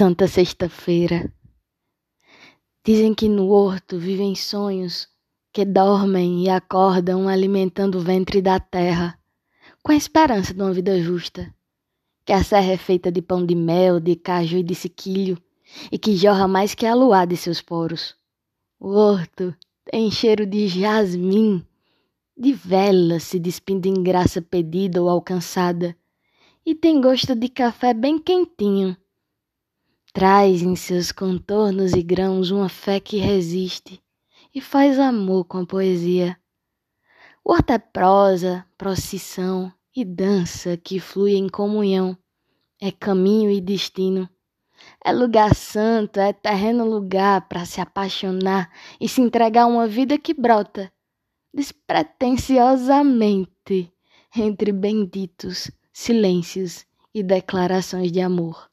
Santa Sexta-feira. Dizem que no horto vivem sonhos que dormem e acordam alimentando o ventre da terra, com a esperança de uma vida justa. Que a serra é feita de pão de mel, de caju e de sequilho, e que jorra mais que a luar de seus poros. O horto tem cheiro de jasmim, de vela se despindo em graça pedida ou alcançada, e tem gosto de café bem quentinho Traz em seus contornos e grãos uma fé que resiste e faz amor com a poesia. O é prosa, procissão e dança que flui em comunhão. É caminho e destino. É lugar santo, é terreno lugar para se apaixonar e se entregar a uma vida que brota despretensiosamente entre benditos silêncios e declarações de amor.